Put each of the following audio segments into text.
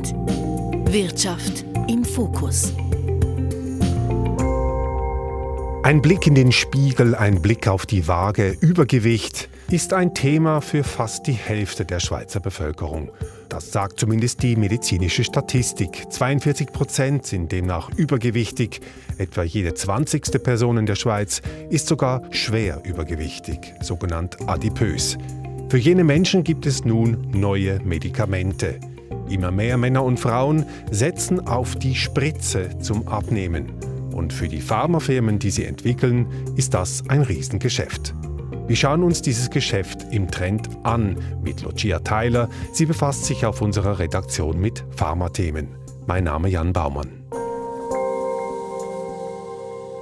Akzent. Wirtschaft im Fokus. Ein Blick in den Spiegel, ein Blick auf die Waage, Übergewicht ist ein Thema für fast die Hälfte der Schweizer Bevölkerung. Das sagt zumindest die medizinische Statistik. 42 Prozent sind demnach übergewichtig. Etwa jede 20. Person in der Schweiz ist sogar schwer übergewichtig, sogenannt adipös. Für jene Menschen gibt es nun neue Medikamente. Immer mehr Männer und Frauen setzen auf die Spritze zum Abnehmen. Und für die Pharmafirmen, die sie entwickeln, ist das ein Riesengeschäft. Wir schauen uns dieses Geschäft im Trend an mit Lucia Tyler. Sie befasst sich auf unserer Redaktion mit Pharmathemen. Mein Name Jan Baumann.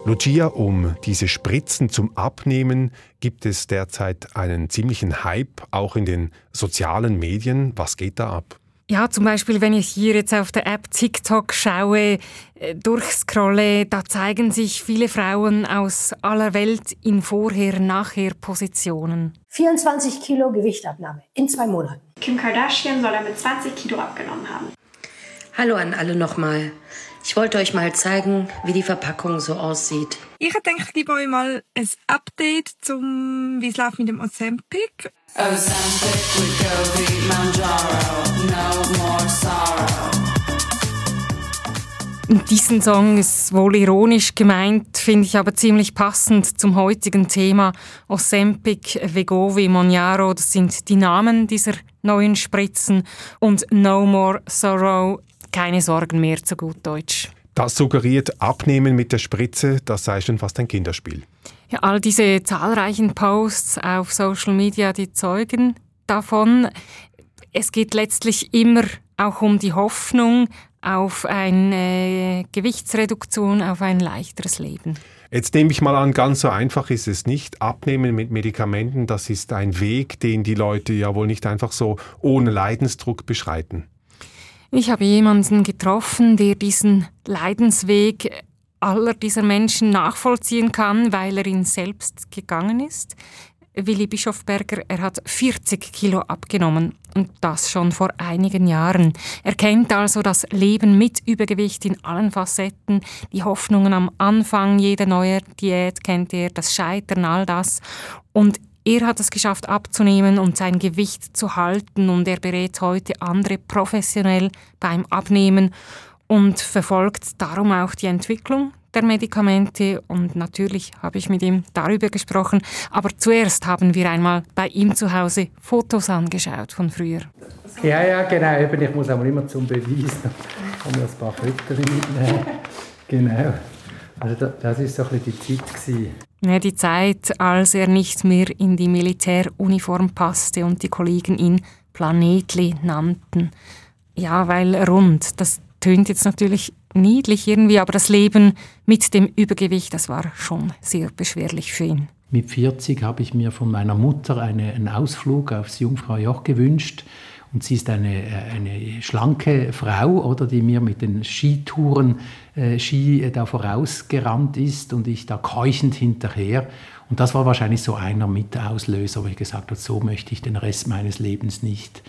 Lucia, um diese Spritzen zum Abnehmen gibt es derzeit einen ziemlichen Hype, auch in den sozialen Medien. Was geht da ab? Ja, zum Beispiel, wenn ich hier jetzt auf der App TikTok schaue, äh, durchscrolle, da zeigen sich viele Frauen aus aller Welt in Vorher-Nachher-Positionen. 24 Kilo Gewichtabnahme in zwei Monaten. Kim Kardashian soll damit 20 Kilo abgenommen haben. Hallo an alle nochmal. Ich wollte euch mal zeigen, wie die Verpackung so aussieht. Ich denke, ich gebe euch mal ein Update zum, wie es läuft mit dem Ozempic. Ozempic, Wegovy, Manjaro, no more sorrow. Diesen Song ist wohl ironisch gemeint, finde ich aber ziemlich passend zum heutigen Thema. Ozempic, Vegovi, Monjaro, das sind die Namen dieser neuen Spritzen. Und No More Sorrow keine Sorgen mehr zu gut Deutsch. Das suggeriert Abnehmen mit der Spritze, das sei schon fast ein Kinderspiel. Ja, all diese zahlreichen Posts auf Social Media, die zeugen davon. Es geht letztlich immer auch um die Hoffnung auf eine Gewichtsreduktion, auf ein leichteres Leben. Jetzt nehme ich mal an, ganz so einfach ist es nicht. Abnehmen mit Medikamenten, das ist ein Weg, den die Leute ja wohl nicht einfach so ohne Leidensdruck beschreiten. Ich habe jemanden getroffen, der diesen Leidensweg aller dieser Menschen nachvollziehen kann, weil er ihn selbst gegangen ist. Willi Bischofberger, er hat 40 Kilo abgenommen und das schon vor einigen Jahren. Er kennt also das Leben mit Übergewicht in allen Facetten, die Hoffnungen am Anfang jeder neuen Diät kennt er, das Scheitern, all das. Und er hat es geschafft abzunehmen und sein Gewicht zu halten und er berät heute andere professionell beim Abnehmen und verfolgt darum auch die Entwicklung der Medikamente und natürlich habe ich mit ihm darüber gesprochen. Aber zuerst haben wir einmal bei ihm zu Hause Fotos angeschaut von früher. Ja, ja, genau. Ich muss aber immer zum Beweis noch ein paar Fotos mitnehmen. Genau. Also das war so ein bisschen die Zeit. Ja, die Zeit, als er nicht mehr in die Militäruniform passte und die Kollegen ihn Planetli nannten. Ja, weil rund, das tönt jetzt natürlich niedlich irgendwie, aber das Leben mit dem Übergewicht, das war schon sehr beschwerlich für ihn. Mit 40 habe ich mir von meiner Mutter eine, einen Ausflug aufs Jungfraujoch gewünscht. Und sie ist eine, äh, eine schlanke Frau, oder, die mir mit den Skitouren äh, Ski äh, da vorausgerannt ist und ich da keuchend hinterher. Und das war wahrscheinlich so einer Mitauslöser, wo ich gesagt habe, so möchte ich den Rest meines Lebens nicht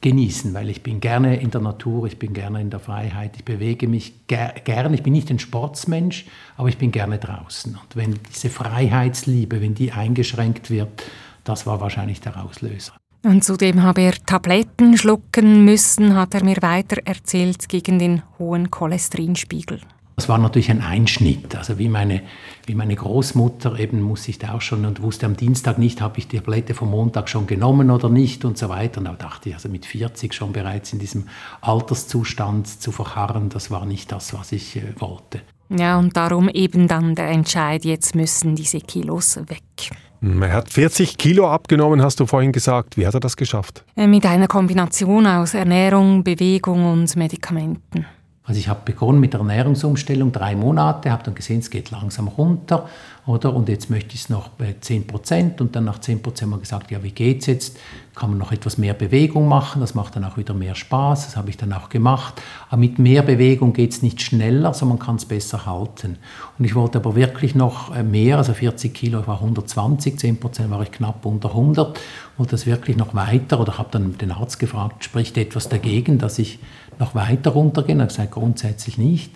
genießen, weil ich bin gerne in der Natur, ich bin gerne in der Freiheit, ich bewege mich ger gerne, ich bin nicht ein Sportsmensch, aber ich bin gerne draußen. Und wenn diese Freiheitsliebe, wenn die eingeschränkt wird, das war wahrscheinlich der Auslöser. Und zudem habe er Tabletten schlucken müssen, hat er mir weiter erzählt, gegen den hohen Cholesterinspiegel. Das war natürlich ein Einschnitt. Also wie meine, wie meine Großmutter eben musste ich da auch schon und wusste am Dienstag nicht, habe ich die Tablette vom Montag schon genommen oder nicht und so weiter. Und da dachte ich, also mit 40 schon bereits in diesem Alterszustand zu verharren, das war nicht das, was ich äh, wollte. Ja, und darum eben dann der Entscheid, jetzt müssen diese Kilos weg. Er hat 40 Kilo abgenommen, hast du vorhin gesagt. Wie hat er das geschafft? Äh, mit einer Kombination aus Ernährung, Bewegung und Medikamenten. Also ich habe begonnen mit der Ernährungsumstellung, drei Monate, habe dann gesehen, es geht langsam runter oder? Und jetzt möchte ich es noch bei 10 Prozent und dann nach 10 Prozent wir gesagt, ja, wie geht's jetzt? Kann man noch etwas mehr Bewegung machen? Das macht dann auch wieder mehr Spaß. Das habe ich dann auch gemacht. Aber mit mehr Bewegung geht es nicht schneller, sondern man kann es besser halten. Und ich wollte aber wirklich noch äh, mehr, also 40 Kilo, ich war 120, 10 Prozent war ich knapp unter 100. Wollte das wirklich noch weiter oder habe dann den Arzt gefragt, spricht etwas dagegen, dass ich noch weiter runtergehe? Er hat gesagt, grundsätzlich nicht.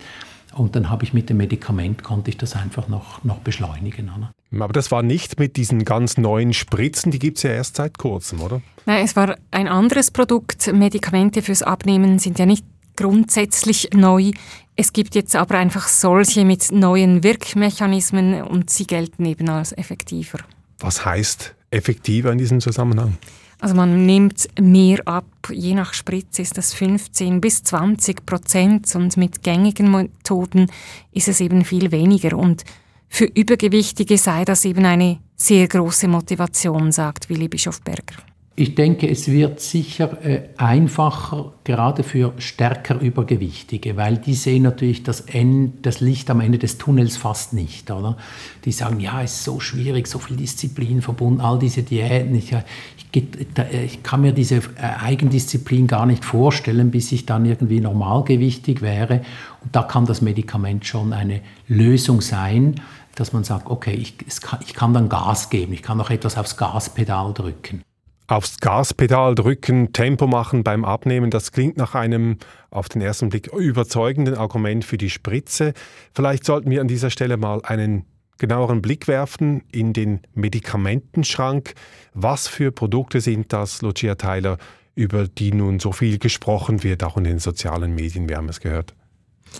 Und dann habe ich mit dem Medikament, konnte ich das einfach noch, noch beschleunigen. Oder? Aber das war nicht mit diesen ganz neuen Spritzen, die gibt es ja erst seit kurzem, oder? Nein, es war ein anderes Produkt. Medikamente fürs Abnehmen sind ja nicht grundsätzlich neu. Es gibt jetzt aber einfach solche mit neuen Wirkmechanismen und sie gelten eben als effektiver. Was heißt effektiver in diesem Zusammenhang? Also man nimmt mehr ab, je nach Spritze ist das 15 bis 20 Prozent und mit gängigen Methoden ist es eben viel weniger. Und für Übergewichtige sei das eben eine sehr große Motivation, sagt Willi Bischofberger. Ich denke, es wird sicher äh, einfacher, gerade für stärker Übergewichtige, weil die sehen natürlich das, Ende, das Licht am Ende des Tunnels fast nicht. Oder? Die sagen, ja, es ist so schwierig, so viel Disziplin verbunden, all diese Diäten. Ich, ich, ich kann mir diese äh, Eigendisziplin gar nicht vorstellen, bis ich dann irgendwie normalgewichtig wäre. Und da kann das Medikament schon eine Lösung sein, dass man sagt, okay, ich, kann, ich kann dann Gas geben, ich kann noch etwas aufs Gaspedal drücken aufs Gaspedal drücken, Tempo machen beim Abnehmen, das klingt nach einem auf den ersten Blick überzeugenden Argument für die Spritze. Vielleicht sollten wir an dieser Stelle mal einen genaueren Blick werfen in den Medikamentenschrank. Was für Produkte sind das, Lucia Tyler, über die nun so viel gesprochen wird, auch in den sozialen Medien, wir haben es gehört?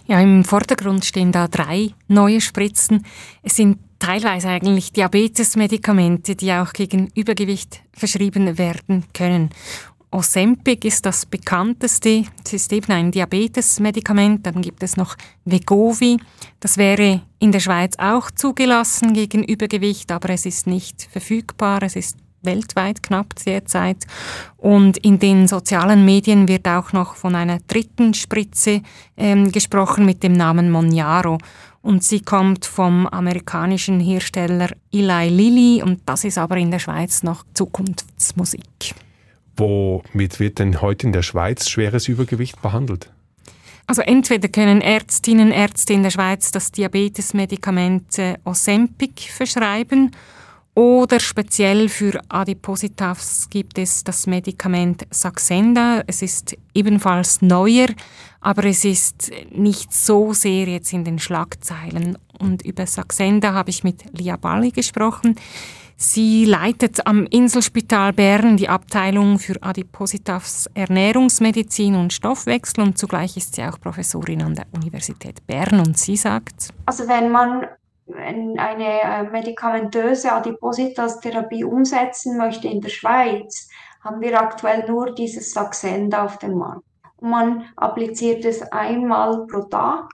Ja, im Vordergrund stehen da drei neue Spritzen. Es sind teilweise eigentlich Diabetesmedikamente, die auch gegen Übergewicht verschrieben werden können. Ozempic ist das bekannteste. Es ist eben ein Diabetesmedikament. Dann gibt es noch Vegovi. Das wäre in der Schweiz auch zugelassen gegen Übergewicht, aber es ist nicht verfügbar. Es ist weltweit knapp derzeit. Und in den sozialen Medien wird auch noch von einer dritten Spritze ähm, gesprochen mit dem Namen Monjaro. Und sie kommt vom amerikanischen Hersteller Eli Lilly und das ist aber in der Schweiz noch Zukunftsmusik. Womit wird denn heute in der Schweiz schweres Übergewicht behandelt? Also entweder können Ärztinnen, Ärzte in der Schweiz das Diabetesmedikament Ozempic verschreiben oder speziell für Adipositas gibt es das Medikament Saxenda. Es ist ebenfalls neuer, aber es ist nicht so sehr jetzt in den Schlagzeilen. Und über Saxenda habe ich mit Lia Balli gesprochen. Sie leitet am Inselspital Bern die Abteilung für Adipositas Ernährungsmedizin und Stoffwechsel und zugleich ist sie auch Professorin an der Universität Bern und sie sagt, also wenn man eine äh, medikamentöse Adipositas-Therapie umsetzen möchte in der Schweiz, haben wir aktuell nur dieses Saxenda auf dem Markt. Und man appliziert es einmal pro Tag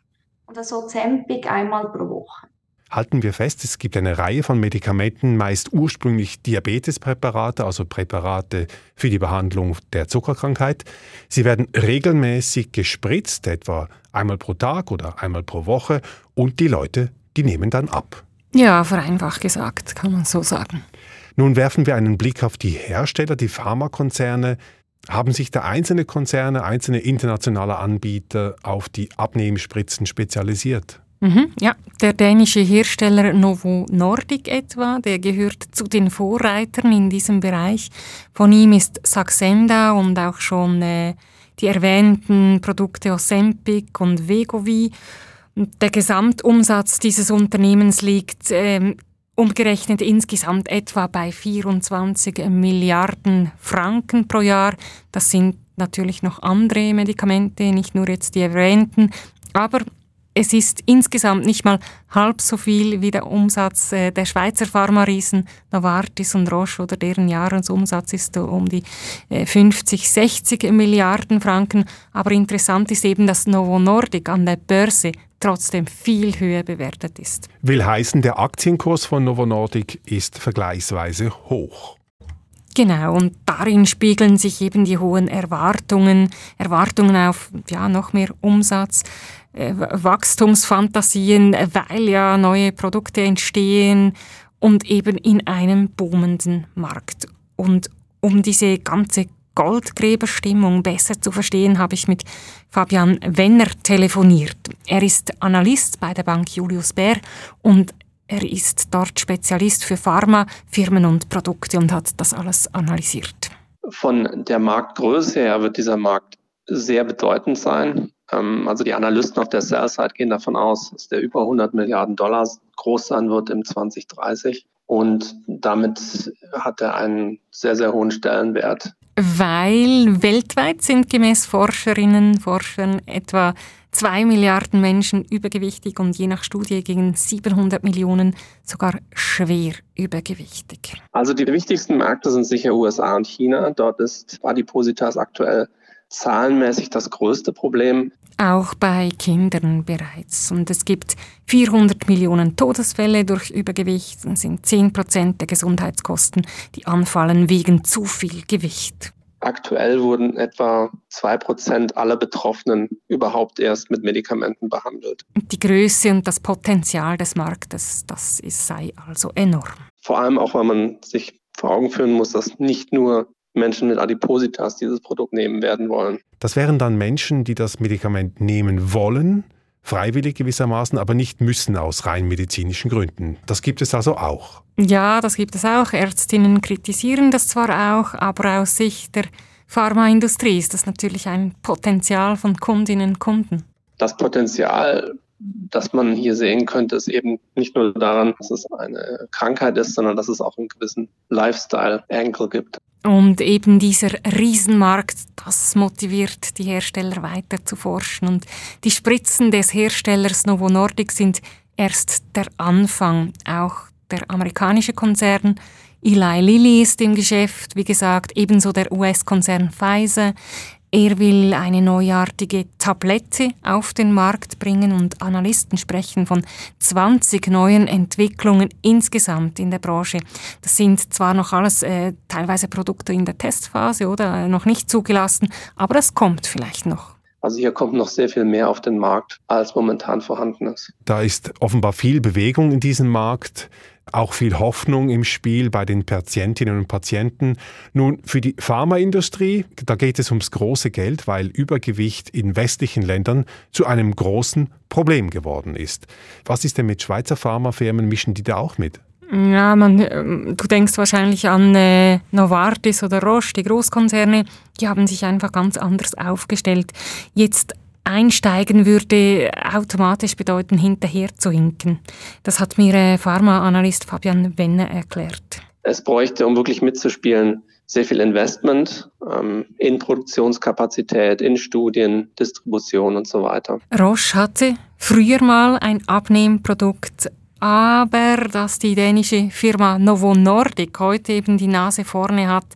und das Ozempic einmal pro Woche. Halten wir fest, es gibt eine Reihe von Medikamenten, meist ursprünglich Diabetespräparate, also Präparate für die Behandlung der Zuckerkrankheit. Sie werden regelmäßig gespritzt, etwa einmal pro Tag oder einmal pro Woche, und die Leute die nehmen dann ab. Ja, vereinfacht gesagt, kann man so sagen. Nun werfen wir einen Blick auf die Hersteller, die Pharmakonzerne. Haben sich da einzelne Konzerne, einzelne internationale Anbieter auf die Abnehmspritzen spezialisiert? Mhm, ja, der dänische Hersteller Novo Nordic etwa, der gehört zu den Vorreitern in diesem Bereich. Von ihm ist Saxenda und auch schon äh, die erwähnten Produkte Ozempic und Vegovi der Gesamtumsatz dieses Unternehmens liegt ähm, umgerechnet insgesamt etwa bei 24 Milliarden Franken pro Jahr. Das sind natürlich noch andere Medikamente, nicht nur jetzt die erwähnten. Aber es ist insgesamt nicht mal halb so viel wie der Umsatz äh, der Schweizer Pharma-Riesen Novartis und Roche oder deren Jahresumsatz ist um die 50, äh, 60 Milliarden Franken. Aber interessant ist eben, dass Novo Nordic an der Börse trotzdem viel höher bewertet ist. Will heißen, der Aktienkurs von Novo Nordic ist vergleichsweise hoch. Genau, und darin spiegeln sich eben die hohen Erwartungen, Erwartungen auf ja, noch mehr Umsatz, äh, Wachstumsfantasien, weil ja neue Produkte entstehen und eben in einem boomenden Markt. Und um diese ganze Goldgräberstimmung besser zu verstehen, habe ich mit Fabian Wenner telefoniert. Er ist Analyst bei der Bank Julius Baer und er ist dort Spezialist für Pharma, Firmen und Produkte und hat das alles analysiert. Von der Marktgröße her wird dieser Markt sehr bedeutend sein. Ähm, also die Analysten auf der Sell-Side gehen davon aus, dass der über 100 Milliarden Dollar groß sein wird im 2030. Und damit hat er einen sehr, sehr hohen Stellenwert. Weil weltweit sind gemäß Forscherinnen, Forschern etwa zwei Milliarden Menschen übergewichtig und je nach Studie gegen 700 Millionen sogar schwer übergewichtig. Also die wichtigsten Märkte sind sicher USA und China. Dort ist Adipositas aktuell zahlenmäßig das größte Problem. Auch bei Kindern bereits. Und es gibt 400 Millionen Todesfälle durch Übergewicht und sind 10 Prozent der Gesundheitskosten, die anfallen wegen zu viel Gewicht. Aktuell wurden etwa zwei Prozent aller Betroffenen überhaupt erst mit Medikamenten behandelt. Die Größe und das Potenzial des Marktes, das ist, sei also enorm. Vor allem auch, weil man sich vor Augen führen muss, dass nicht nur Menschen mit Adipositas dieses Produkt nehmen werden wollen. Das wären dann Menschen, die das Medikament nehmen wollen, freiwillig gewissermaßen, aber nicht müssen aus rein medizinischen Gründen. Das gibt es also auch. Ja, das gibt es auch. Ärztinnen kritisieren das zwar auch, aber aus Sicht der Pharmaindustrie ist das natürlich ein Potenzial von Kundinnen und Kunden. Das Potenzial, das man hier sehen könnte, ist eben nicht nur daran, dass es eine Krankheit ist, sondern dass es auch einen gewissen Lifestyle-Angle gibt. Und eben dieser Riesenmarkt, das motiviert die Hersteller weiter zu forschen. Und die Spritzen des Herstellers Novo Nordic sind erst der Anfang. Auch der amerikanische Konzern Eli Lilly ist im Geschäft, wie gesagt, ebenso der US-Konzern Pfizer. Er will eine neuartige Tablette auf den Markt bringen und Analysten sprechen von 20 neuen Entwicklungen insgesamt in der Branche. Das sind zwar noch alles äh, teilweise Produkte in der Testphase oder äh, noch nicht zugelassen, aber das kommt vielleicht noch. Also hier kommt noch sehr viel mehr auf den Markt, als momentan vorhanden ist. Da ist offenbar viel Bewegung in diesem Markt auch viel Hoffnung im Spiel bei den Patientinnen und Patienten. Nun, für die Pharmaindustrie, da geht es ums große Geld, weil Übergewicht in westlichen Ländern zu einem großen Problem geworden ist. Was ist denn mit Schweizer Pharmafirmen? Mischen die da auch mit? Ja, man, ähm, du denkst wahrscheinlich an äh, Novartis oder Roche, die Großkonzerne, die haben sich einfach ganz anders aufgestellt. Jetzt einsteigen würde automatisch bedeuten, hinterher zu hinken. Das hat mir äh, Pharmaanalyst Fabian Wenner erklärt. Es bräuchte, um wirklich mitzuspielen, sehr viel Investment ähm, in Produktionskapazität, in Studien, Distribution und so weiter. Roche hatte früher mal ein Abnehmprodukt aber dass die dänische Firma Novo Nordic heute eben die Nase vorne hat,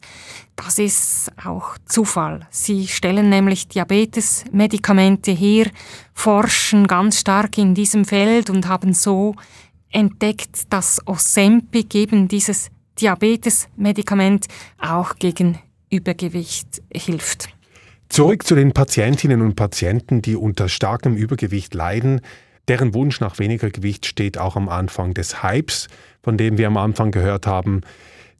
das ist auch Zufall. Sie stellen nämlich Diabetes-Medikamente her, forschen ganz stark in diesem Feld und haben so entdeckt, dass Ozempic eben dieses Diabetes-Medikament auch gegen Übergewicht hilft. Zurück zu den Patientinnen und Patienten, die unter starkem Übergewicht leiden. Deren Wunsch nach weniger Gewicht steht auch am Anfang des Hypes, von dem wir am Anfang gehört haben.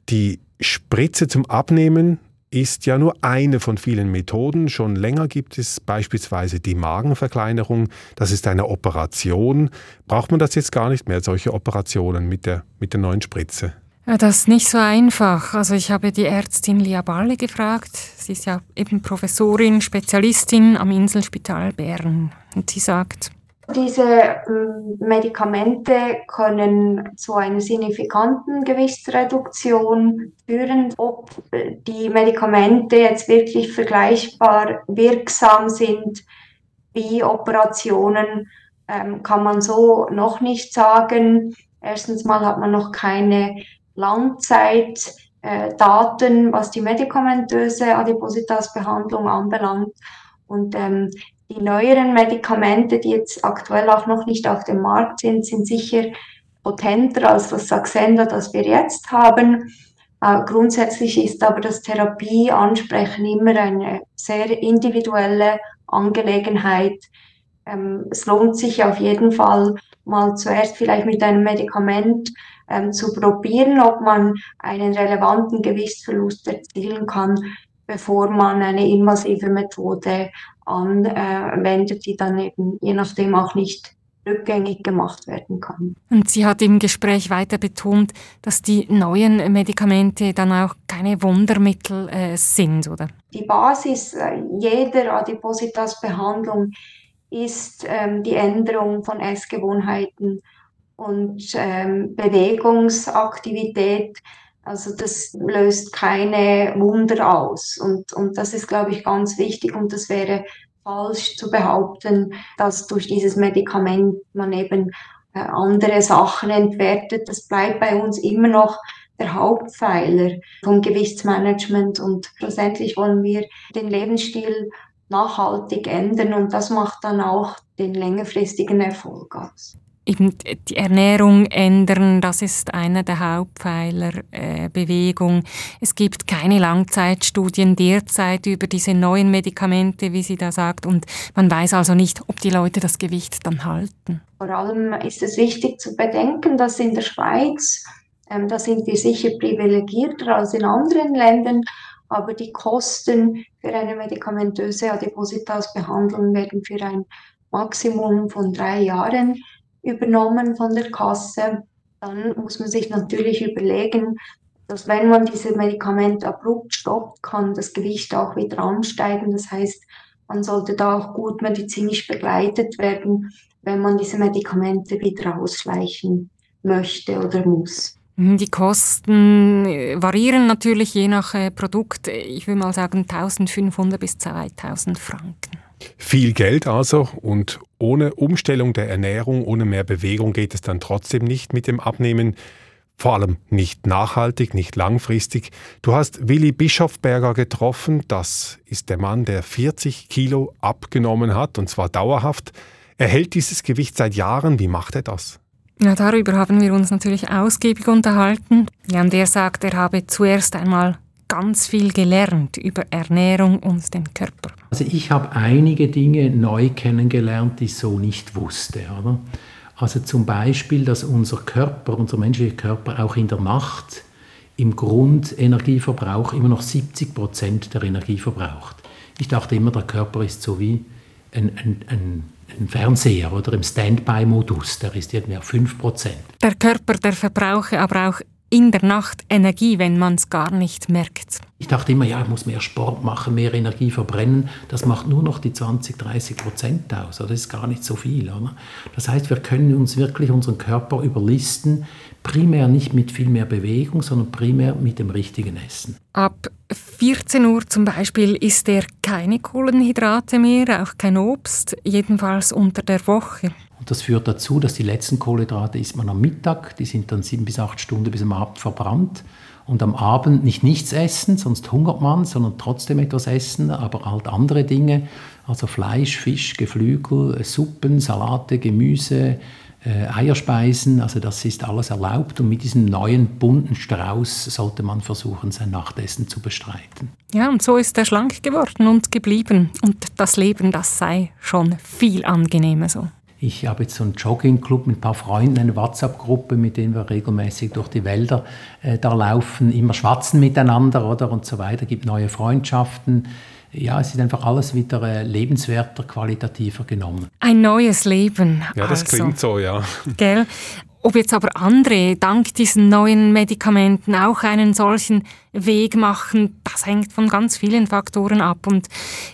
Die Spritze zum Abnehmen ist ja nur eine von vielen Methoden. Schon länger gibt es beispielsweise die Magenverkleinerung. Das ist eine Operation. Braucht man das jetzt gar nicht mehr, solche Operationen mit der, mit der neuen Spritze? Ja, das ist nicht so einfach. Also ich habe die Ärztin Lia Balle gefragt. Sie ist ja eben Professorin, Spezialistin am Inselspital Bern. Und sie sagt, diese ähm, Medikamente können zu einer signifikanten Gewichtsreduktion führen. Ob äh, die Medikamente jetzt wirklich vergleichbar wirksam sind wie Operationen, ähm, kann man so noch nicht sagen. Erstens mal hat man noch keine Langzeitdaten, äh, was die medikamentöse Adipositas-Behandlung anbelangt. Und ähm, die neueren Medikamente, die jetzt aktuell auch noch nicht auf dem Markt sind, sind sicher potenter als das Saxenda, das wir jetzt haben. Äh, grundsätzlich ist aber das Therapieansprechen immer eine sehr individuelle Angelegenheit. Ähm, es lohnt sich auf jeden Fall mal zuerst vielleicht mit einem Medikament ähm, zu probieren, ob man einen relevanten Gewichtsverlust erzielen kann, bevor man eine invasive Methode anwendet, die dann eben je nachdem auch nicht rückgängig gemacht werden kann. Und sie hat im Gespräch weiter betont, dass die neuen Medikamente dann auch keine Wundermittel äh, sind, oder? Die Basis äh, jeder Adipositas-Behandlung ist ähm, die Änderung von Essgewohnheiten und ähm, Bewegungsaktivität. Also das löst keine Wunder aus. Und, und das ist, glaube ich, ganz wichtig. Und das wäre falsch zu behaupten, dass durch dieses Medikament man eben äh, andere Sachen entwertet. Das bleibt bei uns immer noch der Hauptpfeiler vom Gewichtsmanagement und schlussendlich wollen wir den Lebensstil nachhaltig ändern und das macht dann auch den längerfristigen Erfolg aus eben die Ernährung ändern, das ist einer der Hauptpfeiler äh, Bewegung. Es gibt keine Langzeitstudien derzeit über diese neuen Medikamente, wie sie da sagt, und man weiß also nicht, ob die Leute das Gewicht dann halten. Vor allem ist es wichtig zu bedenken, dass in der Schweiz, ähm, da sind wir sicher privilegierter als in anderen Ländern, aber die Kosten für eine medikamentöse Adipositas-Behandlung werden für ein Maximum von drei Jahren übernommen von der Kasse, dann muss man sich natürlich überlegen, dass wenn man diese Medikamente abrupt stoppt, kann das Gewicht auch wieder ansteigen. Das heißt, man sollte da auch gut medizinisch begleitet werden, wenn man diese Medikamente wieder ausschleichen möchte oder muss. Mhm, die Kosten äh, variieren natürlich je nach äh, Produkt. Ich würde mal sagen 1500 bis 2000 Franken. Viel Geld also und ohne Umstellung der Ernährung, ohne mehr Bewegung geht es dann trotzdem nicht mit dem Abnehmen. Vor allem nicht nachhaltig, nicht langfristig. Du hast Willi Bischofberger getroffen. Das ist der Mann, der 40 Kilo abgenommen hat und zwar dauerhaft. Er hält dieses Gewicht seit Jahren. Wie macht er das? Ja, darüber haben wir uns natürlich ausgiebig unterhalten. Ja, und er sagt, er habe zuerst einmal ganz viel gelernt über Ernährung und den Körper. Also ich habe einige Dinge neu kennengelernt, die ich so nicht wusste. Oder? Also zum Beispiel, dass unser Körper, unser menschlicher Körper auch in der Nacht im Grundenergieverbrauch immer noch 70 Prozent der Energie verbraucht. Ich dachte immer, der Körper ist so wie ein, ein, ein, ein Fernseher oder im Standby-Modus, der ist irgendwie auf 5 Prozent. Der Körper, der verbrauche aber auch in der Nacht Energie, wenn man es gar nicht merkt. Ich dachte immer, ja, ich muss mehr Sport machen, mehr Energie verbrennen. Das macht nur noch die 20, 30 Prozent aus. Das ist gar nicht so viel. Oder? Das heißt, wir können uns wirklich unseren Körper überlisten, primär nicht mit viel mehr Bewegung, sondern primär mit dem richtigen Essen. Ab 14 Uhr zum Beispiel isst er keine Kohlenhydrate mehr, auch kein Obst, jedenfalls unter der Woche. Und das führt dazu, dass die letzten Kohlenhydrate isst man am Mittag, die sind dann sieben bis acht Stunden bis am Abend verbrannt. Und am Abend nicht nichts essen, sonst hungert man, sondern trotzdem etwas essen, aber halt andere Dinge, also Fleisch, Fisch, Geflügel, Suppen, Salate, Gemüse, äh, Eierspeisen, also das ist alles erlaubt und mit diesem neuen bunten Strauß sollte man versuchen, sein Nachtessen zu bestreiten. Ja, und so ist er schlank geworden und geblieben und das Leben, das sei schon viel angenehmer so. Ich habe jetzt so einen Joggingclub mit ein paar Freunden, eine WhatsApp-Gruppe, mit denen wir regelmäßig durch die Wälder äh, da laufen, immer schwatzen miteinander oder und so weiter, gibt neue Freundschaften. Ja, es ist einfach alles wieder äh, lebenswerter, qualitativer genommen. Ein neues Leben. Ja, das also. klingt so, ja. Gell? Ob jetzt aber andere dank diesen neuen Medikamenten auch einen solchen Weg machen, das hängt von ganz vielen Faktoren ab. Und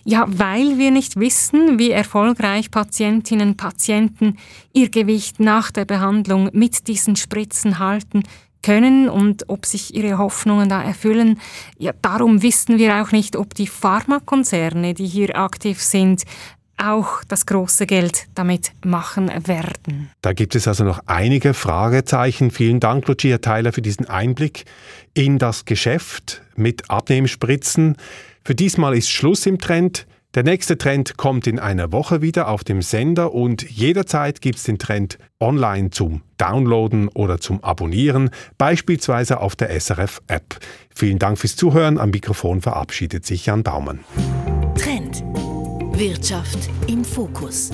ja, weil wir nicht wissen, wie erfolgreich Patientinnen und Patienten ihr Gewicht nach der Behandlung mit diesen Spritzen halten, können und ob sich ihre Hoffnungen da erfüllen. Ja, darum wissen wir auch nicht, ob die Pharmakonzerne, die hier aktiv sind, auch das große Geld damit machen werden. Da gibt es also noch einige Fragezeichen. Vielen Dank, Lucia Theiler, für diesen Einblick in das Geschäft mit Abnehmspritzen. Für diesmal ist Schluss im Trend. Der nächste Trend kommt in einer Woche wieder auf dem Sender und jederzeit gibt es den Trend online zum Downloaden oder zum Abonnieren, beispielsweise auf der SRF-App. Vielen Dank fürs Zuhören. Am Mikrofon verabschiedet sich Jan Baumann. Trend. Wirtschaft im Fokus.